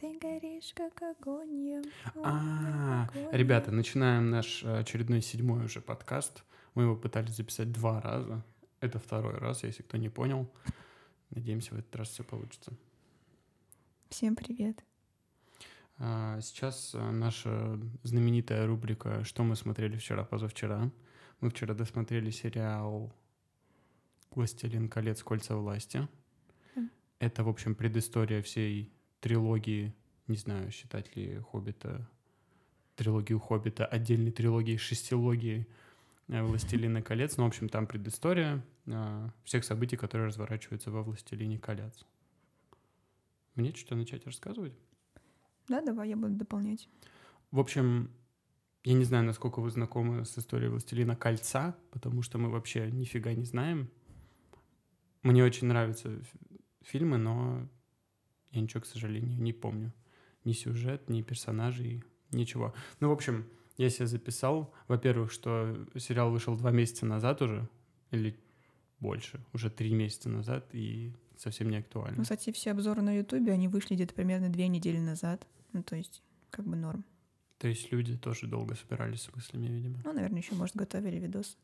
Ты горишь, как огонь. А, ребята, начинаем наш очередной седьмой уже подкаст. Мы его пытались записать два раза. Это второй раз, если кто не понял. Надеемся, в этот раз все получится. Всем привет. А, Сейчас э, наша знаменитая рубрика «Что мы смотрели вчера, позавчера». Мы вчера досмотрели сериал «Властелин колец. Кольца власти». Это, в общем, предыстория всей трилогии, не знаю, считать ли «Хоббита», трилогию «Хоббита», отдельной трилогии, шестилогии э, «Властелина колец». Ну, в общем, там предыстория э, всех событий, которые разворачиваются во «Властелине колец». Мне что-то начать рассказывать? Да, давай я буду дополнять. В общем, я не знаю, насколько вы знакомы с историей «Властелина кольца», потому что мы вообще нифига не знаем. Мне очень нравятся фильмы, но я ничего, к сожалению, не помню. Ни сюжет, ни персонажей, ничего. Ну, в общем, я себе записал, во-первых, что сериал вышел два месяца назад уже, или больше, уже три месяца назад, и совсем не актуально. Ну, кстати, все обзоры на Ютубе, они вышли где-то примерно две недели назад. Ну, то есть, как бы норм. То есть люди тоже долго собирались с мыслями, видимо. Ну, наверное, еще, может, готовили видос.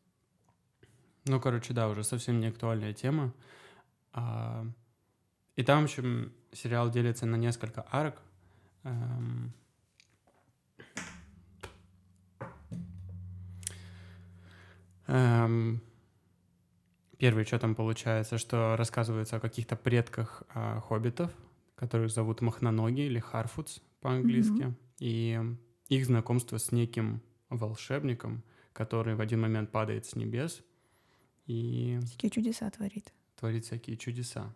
Ну, короче, да, уже совсем не актуальная тема. А, И там, в общем, сериал делится на несколько арок. Эм, эм, Первый, что там получается, что рассказывается о каких-то предках а, хоббитов, которых зовут Махноноги или Харфудс по-английски, Мгм. и их знакомство с неким волшебником, который в один момент падает с небес и Всякие чудеса творит. творит всякие чудеса.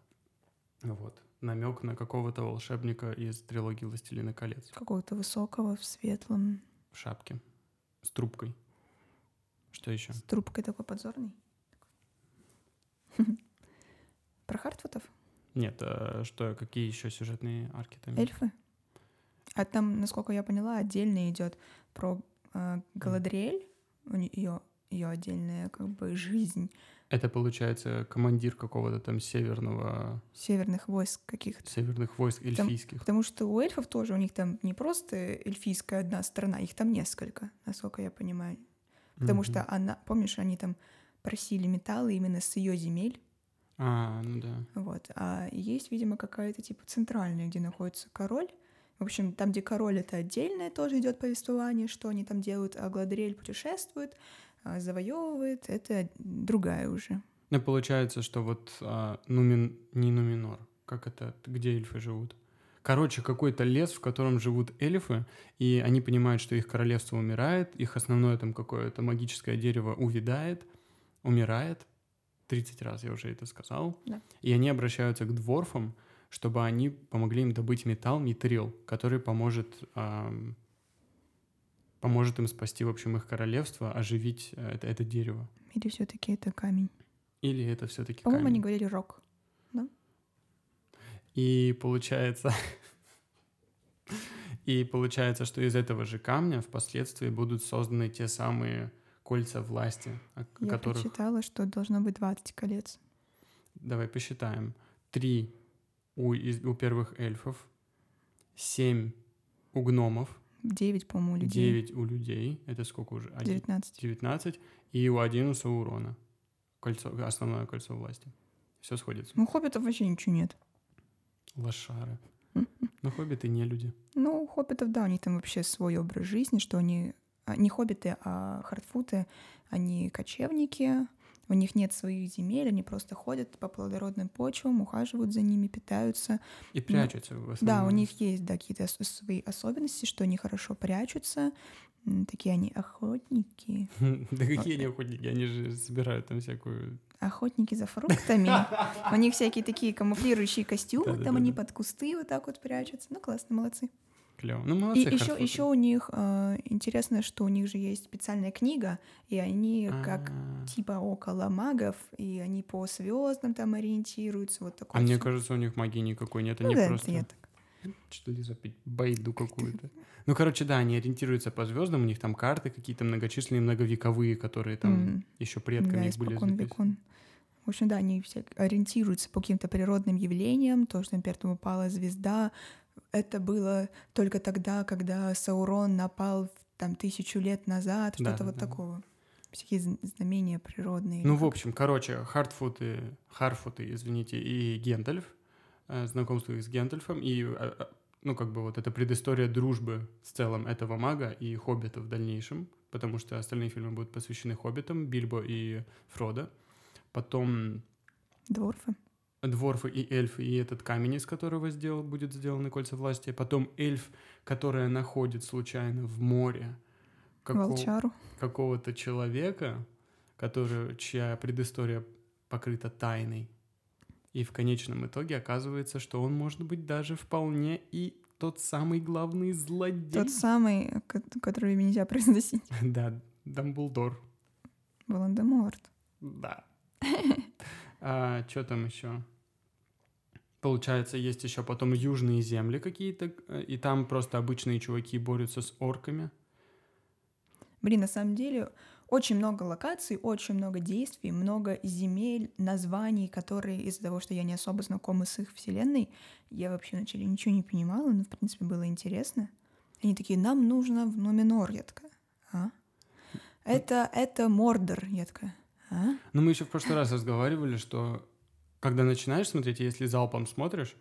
Вот. Намек на какого-то волшебника из трилогии «Властелина колец» Какого-то высокого, в светлом, в шапке с трубкой. Что еще? с трубкой такой подзорный. Про Хартфутов? Нет, а что, какие еще сюжетные арки там? Эльфы? А там, насколько я поняла, отдельно идет про э, Галадриэль, у нее ее отдельная как бы жизнь Это, получается, командир какого-то там северного, северных войск каких-то. северных войск эльфийских. Потому что у эльфов тоже у них там не просто эльфийская одна страна, их там несколько, насколько я понимаю. Потому Мгм. что она, помнишь, они там просили металлы именно с ее земель, А, ну да. вот. А есть, видимо, какая-то типа центральная, где находится король. В общем, там, где король, это отдельное тоже идет повествование, что они там делают, а Гладриэль путешествует, завоевывает, это другая уже. Ну, получается, что вот а, Нумин... не Нуминор, как это, где эльфы живут? Короче, какой-то лес, в котором живут эльфы, и они понимают, что их королевство умирает, их основное там какое-то магическое дерево увядает, умирает. 30 раз я уже это сказал. Да. И они обращаются к дворфам, чтобы они помогли им добыть металл, митрил, который поможет, ам, поможет им спасти, в общем, их королевство, оживить э, это, это дерево. Или все-таки это камень? Или это все-таки По-моему, камень? они говорили рок. И получается... И получается, что из этого же камня впоследствии будут созданы те самые кольца власти, о Я которых... прочитала, что должно быть 20 колец. Давай посчитаем. Три у, из- у первых эльфов, семь у гномов, 9, по-моему, людей. девять у людей. Это сколько уже? Один- 19. 19. И у один у Саурона. Кольцо, основное кольцо власти. Все сходится. Ну, хоббитов вообще ничего нет. Лошары. Но хоббиты не люди. Ну, у хоббитов, да, у них там вообще свой образ жизни, что они а, не хоббиты, а хартфуты, они кочевники, у них нет своих земель, они просто ходят по плодородным почвам, ухаживают за ними, питаются. И прячутся в основном. Ну, Да, у них есть да, какие-то свои особенности, что они хорошо прячутся, такие они охотники, Да какие они охотники, они же собирают там всякую... охотники за фруктами. У них всякие такие камуфлирующие костюмы, там они под кусты вот так вот прячутся. Ну, классно, молодцы. Клево. Ну, молодцы, И еще, еще у них э, интересно, что у них же есть специальная книга, и они как А, типа около магов, и они по звездам там ориентируются, вот А такое. мне всё. кажется, у них магии никакой нет, ну, они да, просто... это я. Что ли запить? Байду какую-то. Ну, короче, да, они ориентируются по звездам, у них там карты какие-то многочисленные, многовековые, которые там М, еще предками да, их были векон. В общем, да, они все ориентируются по каким-то природным явлениям, то, что, например, там упала звезда, это было только тогда, когда Саурон напал там тысячу лет назад, что-то Да, вот да. такого. Всякие зн- знамения природные. Ну, в общем, короче, Хартфуты, Харфуты, извините, и Гендальф, э, знакомство их с Гендальфом, и, э, э, ну, как бы вот эта предыстория дружбы в целом этого мага и Хоббита в дальнейшем, потому что остальные фильмы будут посвящены Хоббитам, Бильбо и Фродо. Потом Дворфы. Дворфы и эльфы, и этот камень, из которого сделал, будет сделаны кольца власти. Потом эльф, которая находит случайно в море какого- какого-то человека, который, чья предыстория покрыта тайной. И в конечном итоге оказывается, что он может быть даже вполне и тот самый главный злодей. Тот самый, ко- который нельзя произносить. Да, Дамблдор. Волан-де-Морт. Да. А, что там еще? Получается, есть еще потом южные земли какие-то, э, и там просто обычные чуваки борются с орками. Блин, на самом деле очень много локаций, очень много действий, много земель, названий, которые из-за того, что я не особо знакома с их вселенной, я вообще вначале ничего не понимала, но в принципе было интересно. Они такие, нам нужно в Номинор, я такая, а? Это, это Мордор, я такая, а? Ну, мы еще в прошлый раз разговаривали, что когда начинаешь смотреть, если залпом смотришь,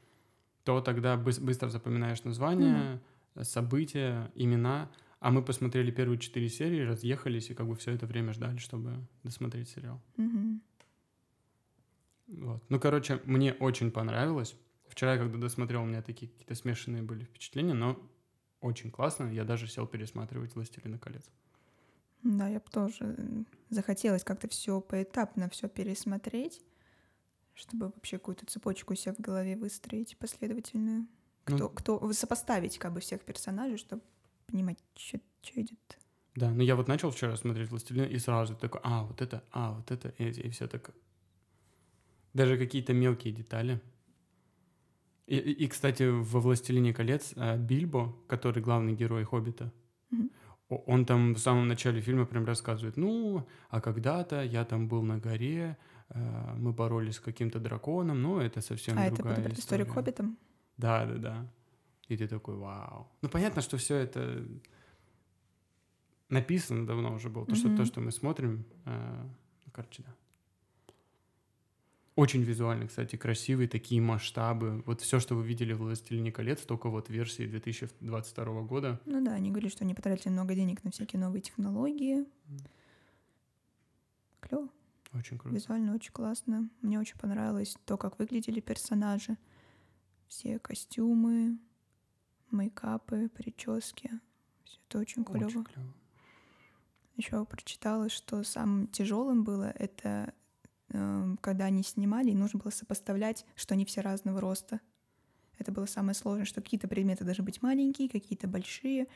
то тогда быс- быстро запоминаешь названия, события, имена. А мы посмотрели первые четыре серии, разъехались и как бы все это время ждали, чтобы досмотреть сериал. Мгм. Вот. Ну, короче, мне очень понравилось. Вчера, когда досмотрел, у меня такие какие-то смешанные были впечатления, но очень классно. Я даже сел пересматривать «Властелина колец». Да, я бы тоже м, захотелось как-то все поэтапно все пересмотреть, чтобы вообще какую-то цепочку себе в голове выстроить последовательную. Ну, Кто, кто сопоставить как бы всех персонажей, чтобы понимать, что идет. Да, но я вот начал вчера смотреть «Властелин» и сразу такой, а, вот это, а, вот это, и, все так. Даже какие-то мелкие детали. И, и, и, кстати, во «Властелине колец» а, Бильбо, который главный герой «Хоббита», о- он там в самом начале фильма прям рассказывает, ну, а когда-то я там был на горе, мы боролись с каким-то драконом, но это совсем а это другая предысторию к история». хоббитам? Да, да, да. И ты такой, вау. Ну, понятно, что все это написано давно уже было. То, что, то, что мы смотрим, э, ну, короче, да. Очень визуально, кстати, красивые такие масштабы. Вот все, что вы видели в «Властелине колец», только вот версии 2022 года. Ну да, они говорили, что они потратили много денег на всякие новые технологии. Клево, Очень круто. визуально очень классно. Мне очень понравилось то, как выглядели персонажи. Все костюмы, мейкапы, прически. Все это очень клево. Очень клево. Еще прочитала, что самым тяжелым было это эм, когда они снимали, и нужно было сопоставлять, что они все разного роста. Это было самое сложное, что какие-то предметы должны быть маленькие, какие-то большие,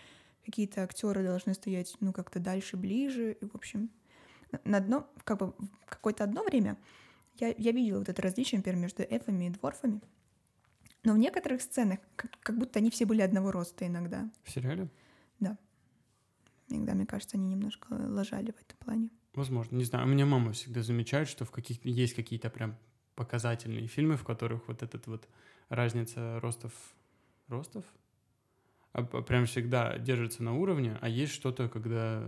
какие-то актеры должны стоять, ну, как-то дальше, ближе. И, в общем, на- одно, как бы в какое-то одно время я, я видела вот это различие, например, между эльфами и дворфами. Но в некоторых сценах как, как будто они все были одного роста иногда. В сериале? Иногда, мне кажется, они немножко лажали в этом плане. Возможно, не знаю. У меня мама всегда замечает, что в каких есть какие-то прям показательные фильмы, в которых вот этот вот разница ростов... Ростов? А прям всегда держится на уровне, а есть что-то, когда...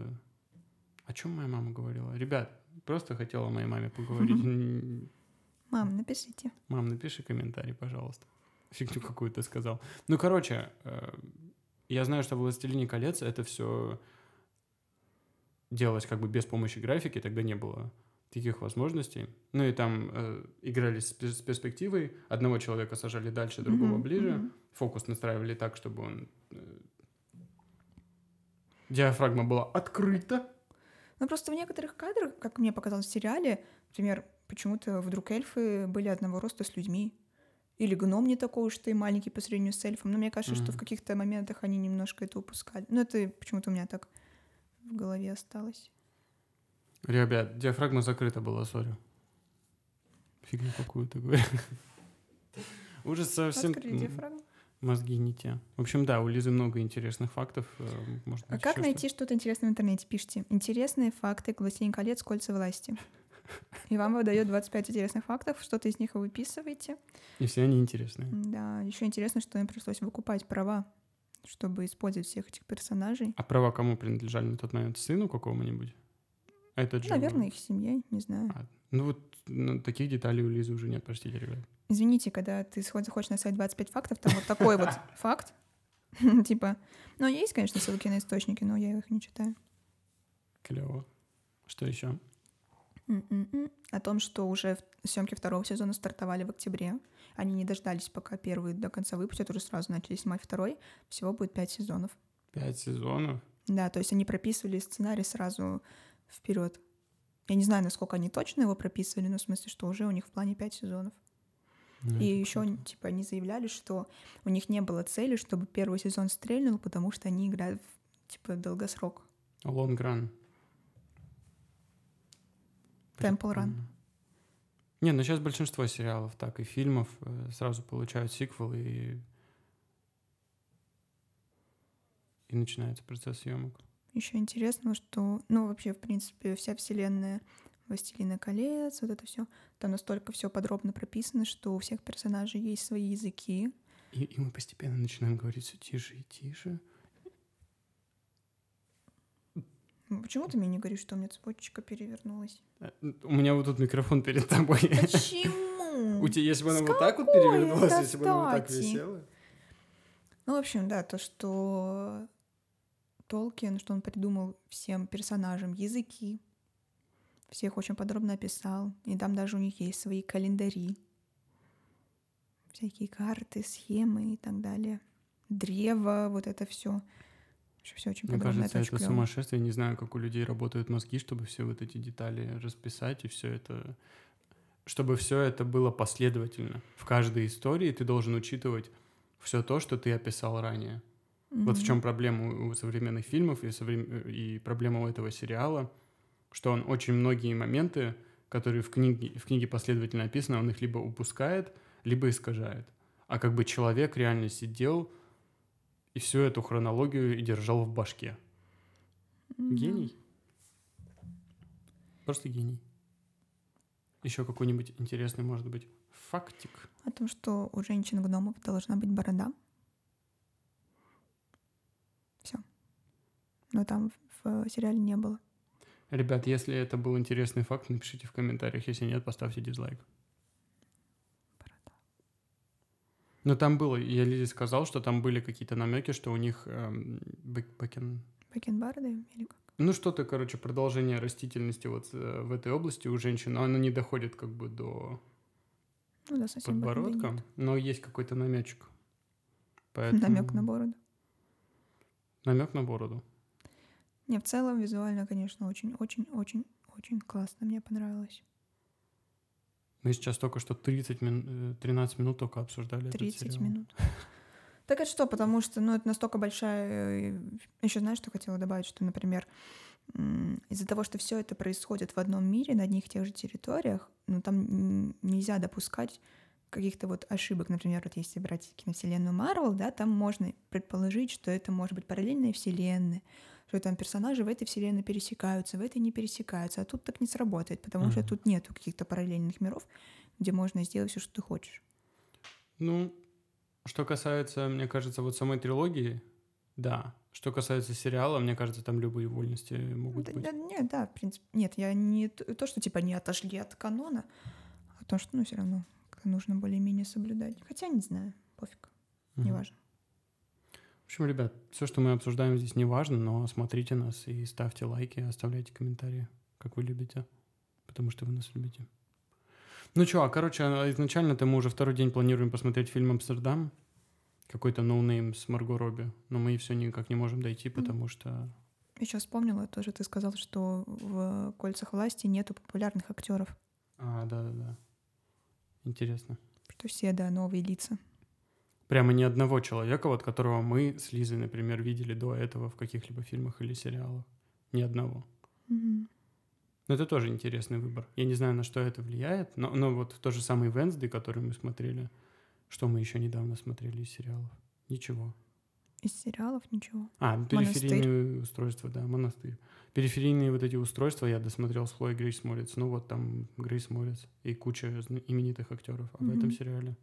О чем моя мама говорила? Ребят, просто хотела моей маме поговорить. Мам, напишите. Мам, напиши комментарий, пожалуйста. Фигню какую-то сказал. Ну, короче, э, я знаю, что «Властелине колец» это все делалось как бы без помощи графики, тогда не было таких возможностей. Ну и там э, играли с, с перспективой. Одного человека сажали дальше, другого Мгм, ближе. мгм. Фокус настраивали так, чтобы он... э, диафрагма была открыта. Ну, просто в некоторых кадрах, как мне показалось в сериале, например, почему-то вдруг эльфы были одного роста с людьми. Или гном не такой уж ты маленький по сравнению с эльфом. Но мне кажется, что в каких-то моментах они немножко это упускали. Ну, это почему-то у меня так в голове осталось. Ребят, диафрагма закрыта была, сори. Фигню какую-то говорю. Уже совсем Открыли диафрагму. Мозги не те. В общем, да, у Лизы много интересных фактов. э, Может А быть, как ещё найти что-то интересное в интернете? Пишите. Интересные факты «Властелин колец. Кольца власти». И вам выдает 25 интересных фактов, что-то из них вы выписываете. И все они интересные. Да, еще интересно, что им пришлось выкупать права, чтобы использовать всех этих персонажей. А права кому принадлежали на тот момент? Сыну какому-нибудь? Это же... Наверное, их семье, не знаю. А, ну вот ну, таких деталей у Лизы уже нет, простите, ребят. Извините, когда ты заходишь на сайт 25 фактов, там вот такой вот факт. Типа, ну, есть, конечно, ссылки на источники, но я их не читаю. Клево. Что еще? М-м-м. О том, что уже съемки второго сезона стартовали в октябре. Они не дождались, пока первый до конца выпустят, уже сразу начали снимать второй. Всего будет пять сезонов. Пять сезонов? Да, то есть они прописывали сценарий сразу вперед. Я не знаю, насколько они точно его прописывали, но в смысле, что уже у них в плане пять сезонов. И еще, типа, они заявляли, что у них не было цели, чтобы первый сезон стрельнул, потому что они играют в, типа, долгосрок. Long run. Temple Run. Не, ну сейчас большинство сериалов так и фильмов э, сразу получают сиквел и и начинается процесс съемок. Еще интересно, что, ну, вообще, в принципе, вся вселенная Властелина колец, вот это все. Там настолько все подробно прописано, что у всех персонажей есть свои языки. И, и мы постепенно начинаем говорить все тише и тише. Ну, почему ты мне не говоришь, что у меня цепочка перевернулась? Э, у меня вот тут микрофон перед тобой. Почему? У тебя, если бы она вот так вот перевернулась, если бы она вот так висела? Ну, в общем, да, то, что Толкин, что он придумал всем персонажам языки, всех очень подробно описал. И там даже у них есть свои календари. Всякие карты, схемы и так далее. Древо, вот это все. Все очень Мне подробно. кажется, это, это сумасшествие. Не знаю, как у людей работают мозги, чтобы все вот эти детали расписать и все это... Чтобы все это было последовательно. В каждой истории ты должен учитывать все то, что ты описал ранее. Mm-hmm. Вот в чем проблема у современных фильмов и, соврем... и проблема у этого сериала — что он очень многие моменты, которые в книге, в книге последовательно описаны, он их либо упускает, либо искажает. А как бы человек реально сидел и всю эту хронологию и держал в башке. Гений. Просто гений. Еще какой-нибудь интересный, может быть, фактик. О том, что у женщин-гномов должна быть борода. Все. Но там в сериале не было. Ребят, если это был интересный факт, напишите в комментариях. Если нет, поставьте дизлайк. Но там было, я Лизе сказал, что там были какие-то намеки, что у них эм, бэкен... Бакенбарды или как? Ну, что-то, короче, продолжение растительности вот э, в этой области у женщин, но оно не доходит как бы до ну, да, совсем подбородка, но есть какой-то намечек. Поэтому... Намек на бороду. Намек на бороду. Не, в целом визуально, конечно, очень-очень-очень-очень классно. Мне понравилось. Мы сейчас только что 30 мин... 13 минут только обсуждали 30 этот сериал. минут. Так это что, потому что, ну, это настолько большая... Э, Еще знаешь, что хотела добавить, что, например, из-за того, что все это происходит в одном мире, на одних и тех же территориях, ну, там нельзя допускать каких-то вот ошибок. Например, вот если брать киновселенную Марвел, да, там можно предположить, что это может быть параллельная вселенная, что там персонажи в этой вселенной пересекаются, в этой не пересекаются, а тут так не сработает, потому mm-hmm. что тут нету каких-то параллельных миров, где можно сделать все, что ты хочешь. Ну, что касается, мне кажется, вот самой трилогии, да. Что касается сериала, мне кажется, там любые вольности могут да, быть. Да, нет, да, в принципе. Нет, я не то, что типа не отошли от канона, а то, что, ну, все равно нужно более-менее соблюдать. Хотя не знаю, пофиг, угу. неважно. В общем, ребят, все, что мы обсуждаем здесь, не важно, но смотрите нас и ставьте лайки, оставляйте комментарии, как вы любите, потому что вы нас любите. Ну что, а короче, а, изначально-то мы уже второй день планируем посмотреть фильм «Амстердам», какой-то no-name с Марго Робби, но мы все никак не можем дойти, потому что... Я сейчас вспомнила, тоже ты сказал, что в «Кольцах власти» нету популярных актеров. А, да-да-да. Интересно. Что все, да, новые лица прямо ни одного человека, вот которого мы с Лизой, например, видели до этого в каких-либо фильмах или сериалах. Ни одного. Mm-hmm. Но это тоже интересный выбор. Я не знаю, на что это влияет, но, но вот то же самый Венсдей, который мы смотрели, что мы еще недавно смотрели из сериалов. Ничего. Из сериалов ничего. А, периферийные устройства, да, монастырь. Периферийные вот эти устройства я досмотрел с Хлоей Грейс Морец. Ну вот там Грейс Морец и куча именитых актеров а в этом сериале.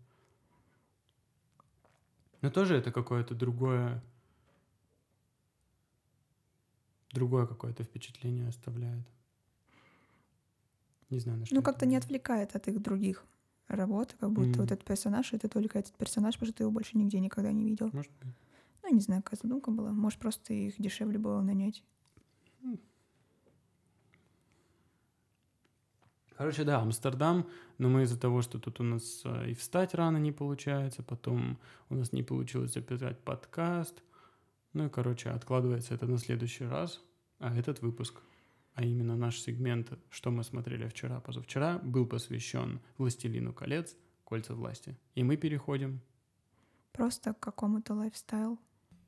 Но тоже это какое-то другое другое какое-то впечатление оставляет. Не знаю, на что. Ну, как-то не отвлекает от их других работ, как будто mm. вот этот персонаж, это только этот персонаж, потому что ты его больше нигде никогда не видел. Может быть. Ну, не знаю, какая задумка была. Может, просто их дешевле было нанять. Короче, да, Амстердам, но мы из-за того, что тут у нас э, и встать рано не получается, потом у нас не получилось записать подкаст, ну и, короче, откладывается это на следующий раз, а этот выпуск, а именно наш сегмент «Что мы смотрели вчера, позавчера», был посвящен «Властелину колец. Кольца власти». И мы переходим... Просто к какому-то лайфстайлу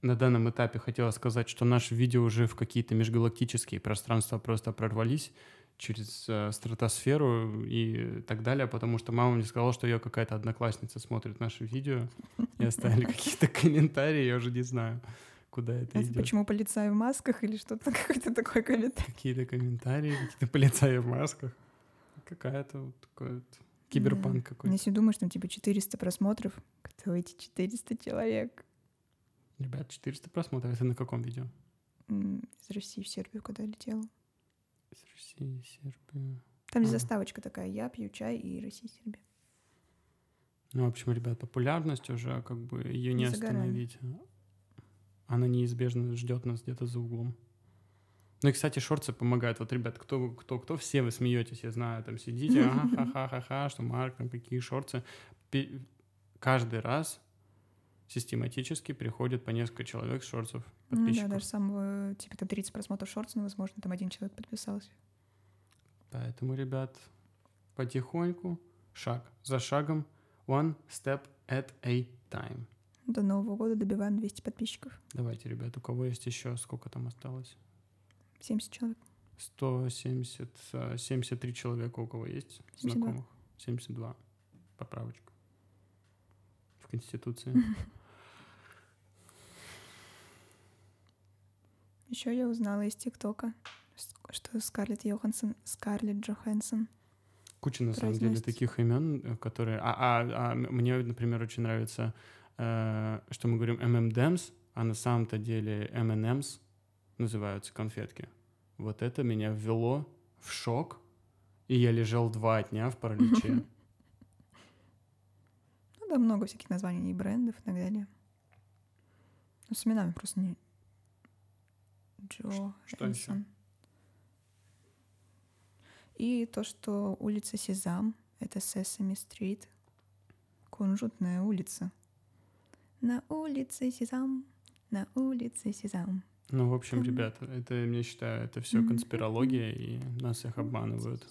на данном этапе хотела сказать, что наши видео уже в какие-то межгалактические пространства просто прорвались через э, стратосферу и так далее, потому что мама мне сказала, что ее какая-то одноклассница смотрит наши видео и оставили какие-то комментарии, я уже не знаю, куда это идет. Почему полицаи в масках или что-то, какой-то такой комментарий? Какие-то комментарии, какие-то полицаи в масках. Какая-то вот вот киберпанк какой-то. Если думаешь, там типа 400 просмотров, кто эти 400 человек? Ребят, 400 просмотров. Это на каком видео? Из России в Сербию, когда летела. В Сербию. Там а. заставочка такая. Я пью чай и Россия, Сербия. Ну, в общем, ребят, популярность уже как бы ее не, не остановить. Она неизбежно ждет нас где-то за углом. Ну и, кстати, шорты помогают. Вот, ребят, кто, кто, кто, все вы смеетесь, я знаю, там сидите, ага, ха-ха-ха-ха, что Марк, там какие шорты. Каждый раз систематически приходит по несколько человек шорцев подписчиков. Ну, да, даже самого, типа, там 30 просмотров шортс, но, возможно, там один человек подписался. Поэтому, ребят, потихоньку, шаг за шагом, one step at a time. До Нового года добиваем 200 подписчиков. Давайте, ребят, у кого есть еще, сколько там осталось? 70 человек. 170, 73 э, человека у кого есть 72. знакомых? 72. Поправочка. В Конституции. Еще я узнала из ТикТока, что Скарлетт Йоханссон, Скарлетт Джоханссон. Куча, на самом деле, таких имен, э, которые... А, а, а мне, например, очень нравится, э, что мы говорим M&M's, а на самом-то деле M&M's называются конфетки. Вот это меня ввело в шок, и я лежал два дня в параличе. Ну да, много всяких названий и брендов и так далее. Но с именами просто не, Джо Что еще? И то, что улица Сезам — это Сесами Стрит, кунжутная улица. На улице Сезам, на улице Сезам. Ну, в общем, ребята, это, я считаю, это все конспирология, и нас их обманывают.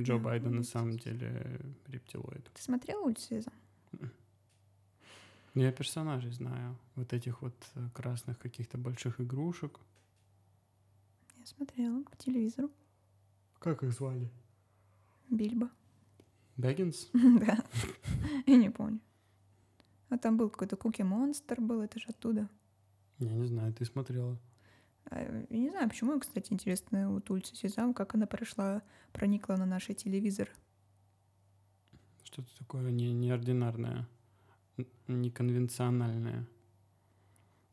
Джо Байден на самом деле рептилоид. Ты смотрел улицу Сезам? Я персонажей знаю. Вот этих вот э, красных каких-то больших игрушек смотрела по телевизору. Как их звали? Бильбо. Бэггинс? Да. Я не помню. А там был какой-то Куки Монстр был, это же оттуда. Я не знаю, ты смотрела. А, я не знаю, почему, кстати, интересно, вот улица Сезам, как она прошла, проникла на наш телевизор. Что-то такое не, неординарное, неконвенциональное.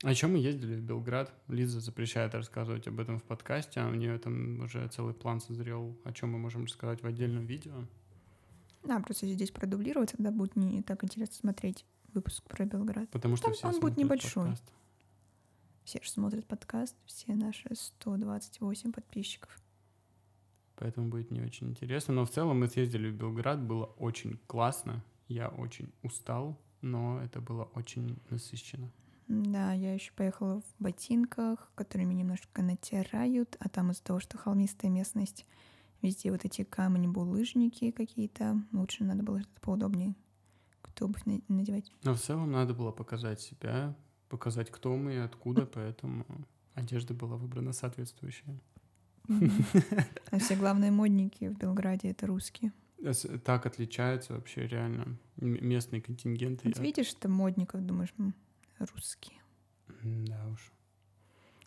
А еще мы ездили в Белград. Лиза запрещает рассказывать об этом в подкасте, а у нее там уже целый план созрел, о чем мы можем рассказать в отдельном видео. Да, просто здесь продублировать, тогда будет не так интересно смотреть выпуск про Белград. Потому что Там все он будет небольшой. Подкаст. Все же смотрят подкаст, все наши 128 подписчиков. Поэтому будет не очень интересно. Но в целом мы съездили в Белград, было очень классно. Я очень устал, но это было очень насыщенно. Да, я еще поехала в ботинках, которыми немножко натирают, а там из-за того, что холмистая местность, везде вот эти камни, булыжники какие-то, лучше надо было что-то поудобнее, кто обувь надевать. Но в целом надо было показать себя, показать, кто мы и откуда, поэтому одежда была выбрана соответствующая. А все главные модники в Белграде — это русские. Так отличаются вообще реально местные контингенты. Вот видишь, что модников, думаешь, русские. Да уж.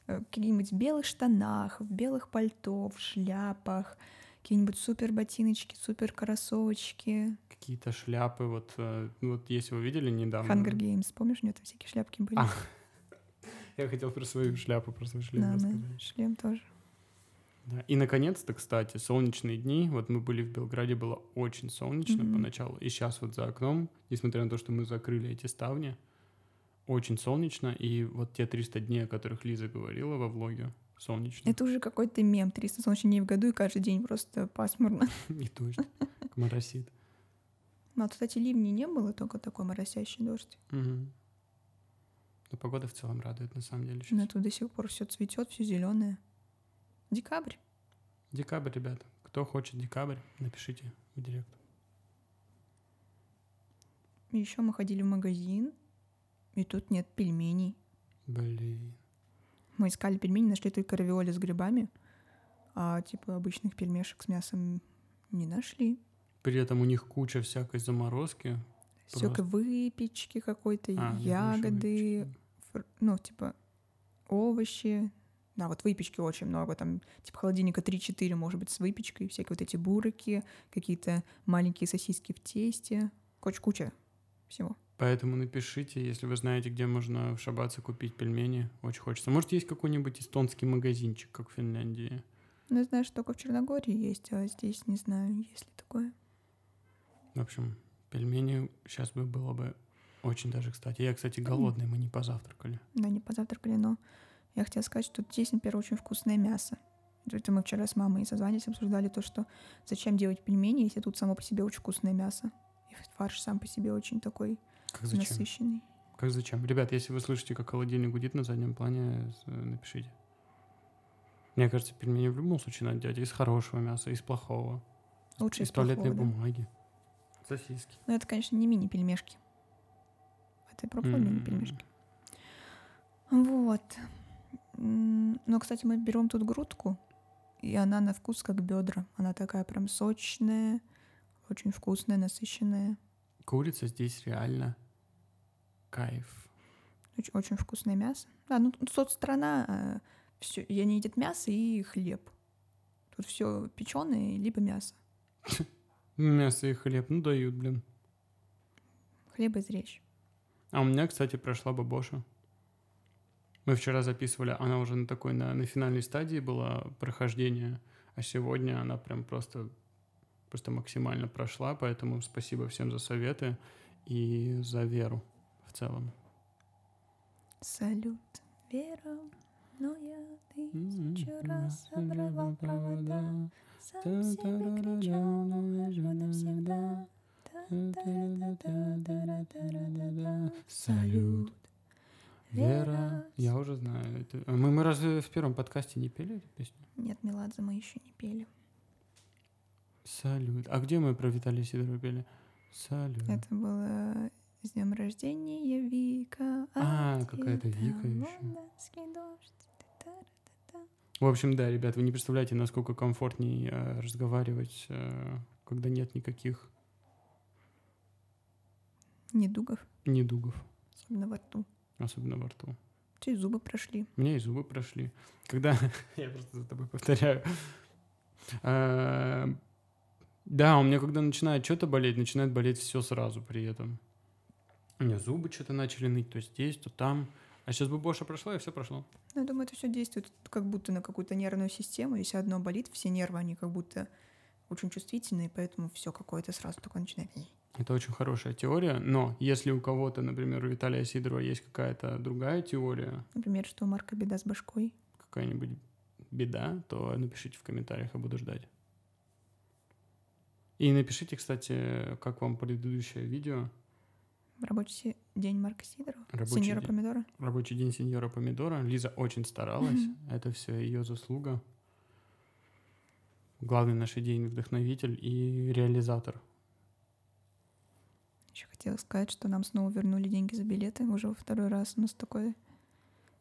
Э, Какие-нибудь в белых штанах, в белых пальто, в шляпах, какие-нибудь супер ботиночки, супер кроссовочки. Какие-то шляпы, вот, э, вот если вы видели недавно... Hunger Games, помнишь, у него там всякие шляпки были? А, Я хотел про свою шляпу, про свой шлем Да, да, рассказать. шлем тоже. Да. И, наконец-то, кстати, солнечные дни. Вот мы были в Белграде, было очень солнечно Мгм. поначалу. И сейчас вот за окном, несмотря на то, что мы закрыли эти ставни, очень солнечно. И вот те 300 дней, о которых Лиза говорила во влоге, солнечно. Это уже какой-то мем. 300 солнечных дней в году, и каждый день просто пасмурно. И дождь, моросит. Ну, а, кстати, ливней не было, только такой моросящий дождь. Мгм. Но погода в целом радует, на самом деле. Но щас. тут до сих пор все цветет, все зеленое. Декабрь. Декабрь, ребята. Кто хочет декабрь, напишите в директ. Еще мы ходили в магазин, и тут нет пельменей. Блин. Мы искали пельмени, нашли только равиоли с грибами, а типа обычных пельмешек с мясом не нашли. При этом у них куча всякой заморозки. Столько выпечки какой-то, А, ягоды, фр- ну, типа, овощи. Да, вот выпечки очень много, там, типа, холодильника 3-4, может быть, с выпечкой, всякие вот эти бурыки, какие-то маленькие сосиски в тесте, куча-куча всего. Поэтому напишите, если вы знаете, где можно в Шабаце купить пельмени. Очень хочется. Может, есть какой-нибудь эстонский магазинчик, как в Финляндии? Ну, я знаю, что только в Черногории есть, а здесь не знаю, есть ли такое. В общем, пельмени сейчас бы было бы очень даже кстати. Я, кстати, голодный, мы не позавтракали. Да, не позавтракали, но я хотела сказать, что здесь, например, очень вкусное мясо. Это мы вчера с мамой созванивались, обсуждали то, что зачем делать пельмени, если тут само по себе очень вкусное мясо. И фарш сам по себе очень такой Как зачем? насыщенный. Как зачем? Ребят, если вы слышите, как холодильник гудит на заднем плане, с- напишите. Мне кажется, пельмени в любом случае надо делать из хорошего мяса, из плохого. Из- Лучше из из туалетной плохого, да. бумаги. Сосиски. Но это, конечно, не мини-пельмешки. Это я пробовала М. мини-пельмешки. Вот. Но, кстати, мы берем тут грудку, и она на вкус как бедра. Она такая прям сочная, очень вкусная, насыщенная. Курица здесь реально кайф. Очень, очень вкусное мясо. Да, ну тут соцстрана, все, и они едят мясо и хлеб. Тут все печеное, либо мясо. Мясо и хлеб, ну дают, блин. Хлеб изречь. А у меня, кстати, прошла бабоша. Мы вчера записывали, она уже на такой, на, на финальной стадии была прохождение, а сегодня она прям просто, просто максимально прошла, поэтому спасибо всем за советы и за веру в целом. Салют, вера, но я тысячу раз обрывал провода, сам себе кричал, но лжу навсегда. Салют. Вера. Я уже знаю. это- А Мы, мы разве в первом подкасте не пели эту песню? Нет, Меладзе мы еще не пели. Салют. А где мы про Виталия Сидорова пели? Салют. Это было с днем рождения Вика. А, от какая-то Вика дождь. Та-та-та-та. В общем, да, ребят, вы не представляете, насколько комфортней э, разговаривать, э, когда нет никаких Недугов, недугов, особенно во рту. Особенно во рту. Че и зубы прошли. У меня и зубы прошли. Когда... Я просто за тобой повторяю. Э, Да, у меня когда начинает что-то болеть, начинает болеть все сразу при этом. У меня зубы что-то начали ныть, то здесь, то там. А сейчас бы Боша прошла, и все прошло. Ну, я думаю, это все действует как будто на какую-то нервную систему. Если одно болит, все нервы, они как будто очень чувствительные, поэтому все какое-то сразу такое начинает. Это очень хорошая теория, но если у кого-то, например, у Виталия Сидорова есть какая-то другая теория, Например, что у Марка беда с башкой. какая-нибудь беда, то напишите в комментариях, я буду ждать. И напишите, кстати, как вам предыдущее видео. Рабочий день Марка Сидорова. Рабочий Сеньора день. Помидора. Рабочий день сеньора Помидора. Лиза очень старалась. Это все ее заслуга. Главный наш идейный вдохновитель и реализатор. Еще хотела сказать, что нам снова вернули деньги за билеты. Уже во второй раз у нас такое,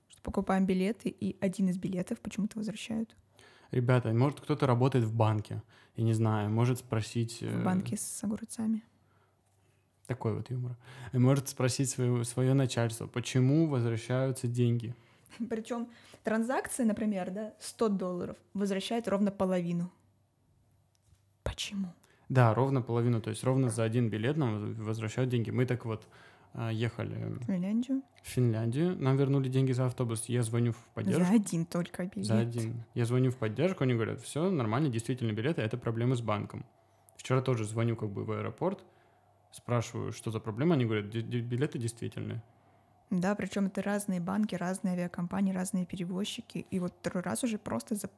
что покупаем билеты, и один из билетов почему-то возвращают Ребята, может кто-то работает в банке, я не знаю, может спросить... в э, банке с огурцами. Такой вот юмор. И может спросить свое, свое начальство, почему возвращаются деньги. Причем транзакция, например, да, 100 долларов возвращает ровно половину. Почему? Да, ровно половину, то есть ровно за один билет нам возвращают деньги. Мы так вот а, ехали В Финляндию? в Финляндию, нам вернули деньги за автобус, я звоню в поддержку. За один только билет. За один. Я звоню в поддержку, они говорят, все нормально, действительно билеты, это проблемы с банком. Вчера тоже звоню как бы в аэропорт, спрашиваю, что за проблема, они говорят, «Ди- ди- билеты действительные. Да, причем это разные банки, разные авиакомпании, разные перевозчики. И вот второй раз уже просто за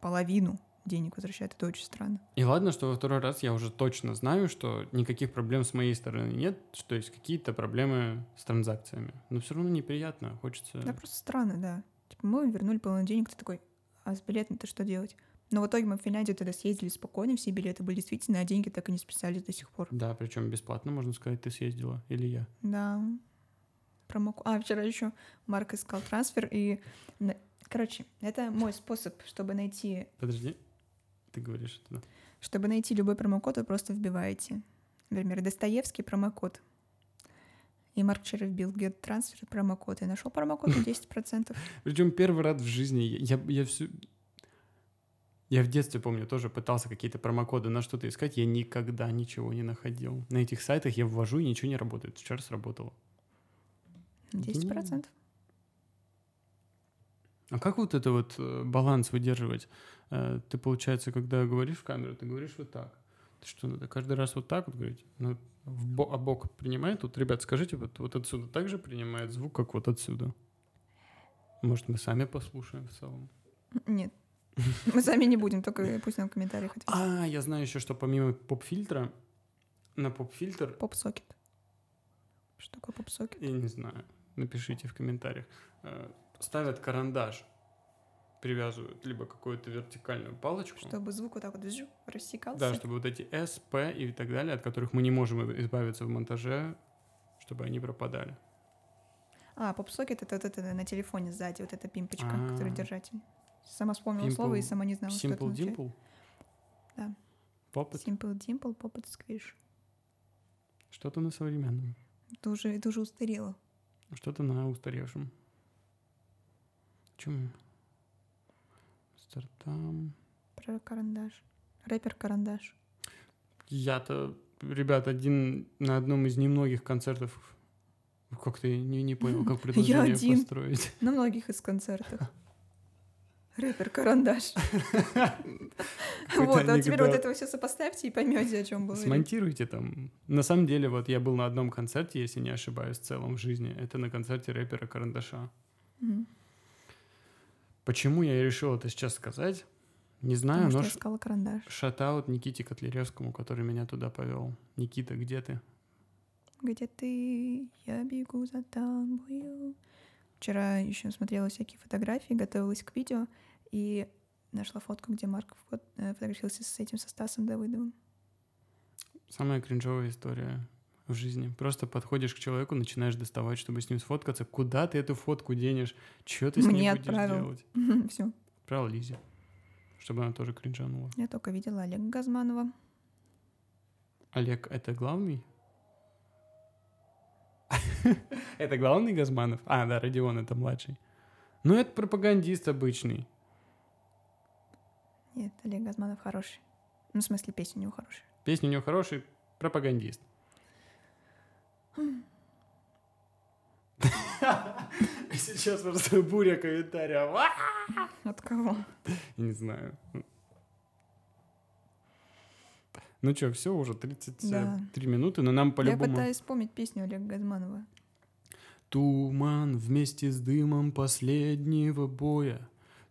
половину денег возвращают. Это очень странно. И ладно, что во второй раз я уже точно знаю, что никаких проблем с моей стороны нет, что есть какие-то проблемы с транзакциями. Но все равно неприятно, хочется... Да, просто странно, да. Типа мы вернули половину денег, ты такой, а с билетом-то что делать? Но в итоге мы в Финляндию тогда съездили спокойно, все билеты были действительно, а деньги так и не списались до сих пор. Да, причем бесплатно, можно сказать, ты съездила, или я. Да. Промоко... А, вчера еще Марк искал трансфер, и... Короче, это мой способ, чтобы найти... Подожди, ты говоришь это? Чтобы найти любой промокод, вы просто вбиваете. Например, Достоевский промокод. И Марк вчера вбил get трансфер промокод и нашел промокод на 10%. Причем первый раз в жизни я, я, всю... Я в детстве, помню, тоже пытался какие-то промокоды на что-то искать, я никогда ничего не находил. На этих сайтах я ввожу, и ничего не работает. Вчера сработало. 10%. А как вот это вот э, баланс выдерживать? Э, Ты, получается, когда говоришь в камеру, ты говоришь вот так. Ты что, надо каждый раз вот так вот говорить? Ну, в бо- а бок принимает? Вот, ребят, скажите, вот, вот отсюда также принимает звук, как вот отсюда? Может, мы сами послушаем в целом? Нет. Мы сами не будем, только пусть нам в комментариях ответят. А, я знаю еще, что помимо поп-фильтра, на поп-фильтр, Поп-сокет. Что такое поп-сокет? я не знаю, напишите в комментариях, э, ставят карандаш, привязывают либо какую-то вертикальную палочку, Чтобы звук вот так вот рассекался. да, чтобы вот эти S, P и так далее, от которых мы не можем избавиться в монтаже, чтобы они пропадали. А, поп-сокет это вот это на телефоне сзади, вот эта пимпочка, А. который держатель. Сама вспомнила Pimple- слово и сама не знала, что это Simple означает. Dimple? Да. Попыт? Simple Dimple, Poppet Squish. Что-то на современном, Это уже, это уже устарело. что-то на устаревшем. Чем? Стартам. Про карандаш. Рэпер карандаш. Я-то, ребят, один на одном из немногих концертов как ты не, не понял, как предложение один. построить. На многих из концертов. Рэпер карандаш. Вот, а теперь вот это все сопоставьте и поймете, о чем было. Смонтируйте там. На самом деле, вот я был на одном концерте, если не ошибаюсь, в целом в жизни. Это на концерте рэпера Карандаша. Почему я решил это сейчас сказать? Не знаю, Потому что но я искала карандаш. шатаут Никите Котляревскому, который меня туда повел. Никита, где ты? Где ты? Я бегу за тобою. Вчера еще смотрела всякие фотографии, готовилась к видео и нашла фотку, где Марк э, фотографировался с этим, со Стасом Давыдовым. Самая кринжовая история в жизни. Просто подходишь к человеку, начинаешь доставать, чтобы с ним сфоткаться. Куда ты эту фотку денешь? Что ты с Мне ней будешь отправил. делать? Все. Отправил Лизе, чтобы она тоже кринжанула. Я только видела Олега Газманова. Олег — это главный? Это главный Газманов? А, да, Родион — это младший. Ну, это пропагандист обычный. Нет, Олег Газманов хороший. Ну, в смысле, песня у него хорошая. Песня у него хороший, пропагандист. Сейчас просто буря комментариев. А! От кого? Не знаю. Ну что, все, уже 33 Да. минуты, но нам Я по-любому... пытаюсь вспомнить песню Олега Газманова. Туман вместе с дымом последнего боя.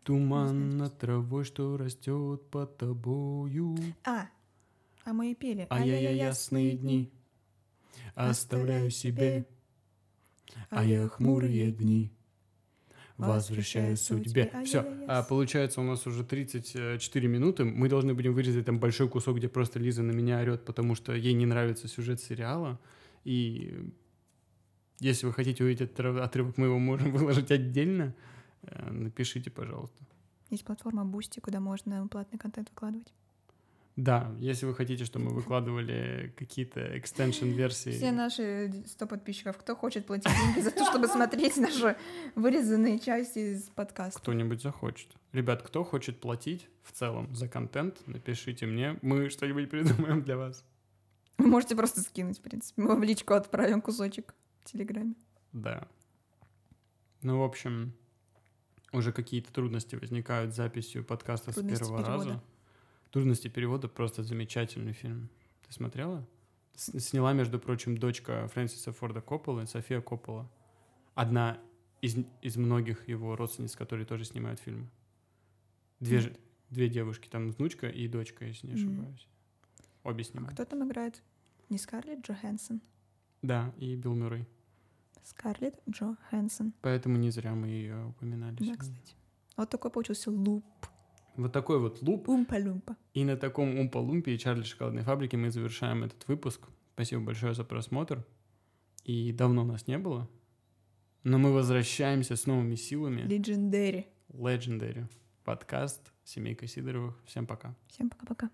Туман над травой, что растет под тобою. А, а мы и пели. А я, я ясные дни оставляю себе, а я хмурые дни возвращаю судьбе. Все, а получается у нас уже 34 минуты. Мы должны будем вырезать там большой кусок, где просто Лиза на меня орет, потому что ей не нравится сюжет сериала. И если вы хотите увидеть отрывок, мы его можем выложить отдельно. Э, Напишите, пожалуйста. Есть платформа Boosty, куда можно платный контент выкладывать. Да, если вы хотите, чтобы мы выкладывали какие-то экстеншн-версии... Все наши 100 подписчиков, кто хочет платить деньги за то, чтобы смотреть наши вырезанные части из подкаста? Кто-нибудь захочет. Ребят, кто хочет платить в целом за контент, напишите мне, мы что-нибудь придумаем для вас. Вы можете просто скинуть, в принципе. Мы в личку отправим кусочек в Телеграме. Да. Ну, в общем, уже какие-то трудности возникают с записью подкаста Трудности с первого перевода. раза. Трудности перевода просто замечательный фильм. Ты смотрела? Сняла, между прочим, дочка Фрэнсиса Форда Копполы, София Коппола. Одна из, из многих его родственниц, которые тоже снимают фильмы. Две, же- две девушки, там внучка и дочка, если не ошибаюсь. Обе А снимают. кто там играет? Не Скарлетт Джоханссон. Да, и Билл Мюррей. Скарлетт Джоханссон. Поэтому не зря мы ее упоминали. Да, сегодня. кстати. Вот такой получился луп. Вот такой вот луп. Умпа-люмпа. И на таком умпа-лумпе и Чарли Шоколадной фабрике мы завершаем этот выпуск. Спасибо большое за просмотр. И давно нас не было. Но мы возвращаемся с новыми силами. Legendary. Legendary. Подкаст Семейка Сидоровых. Всем пока. Всем пока-пока.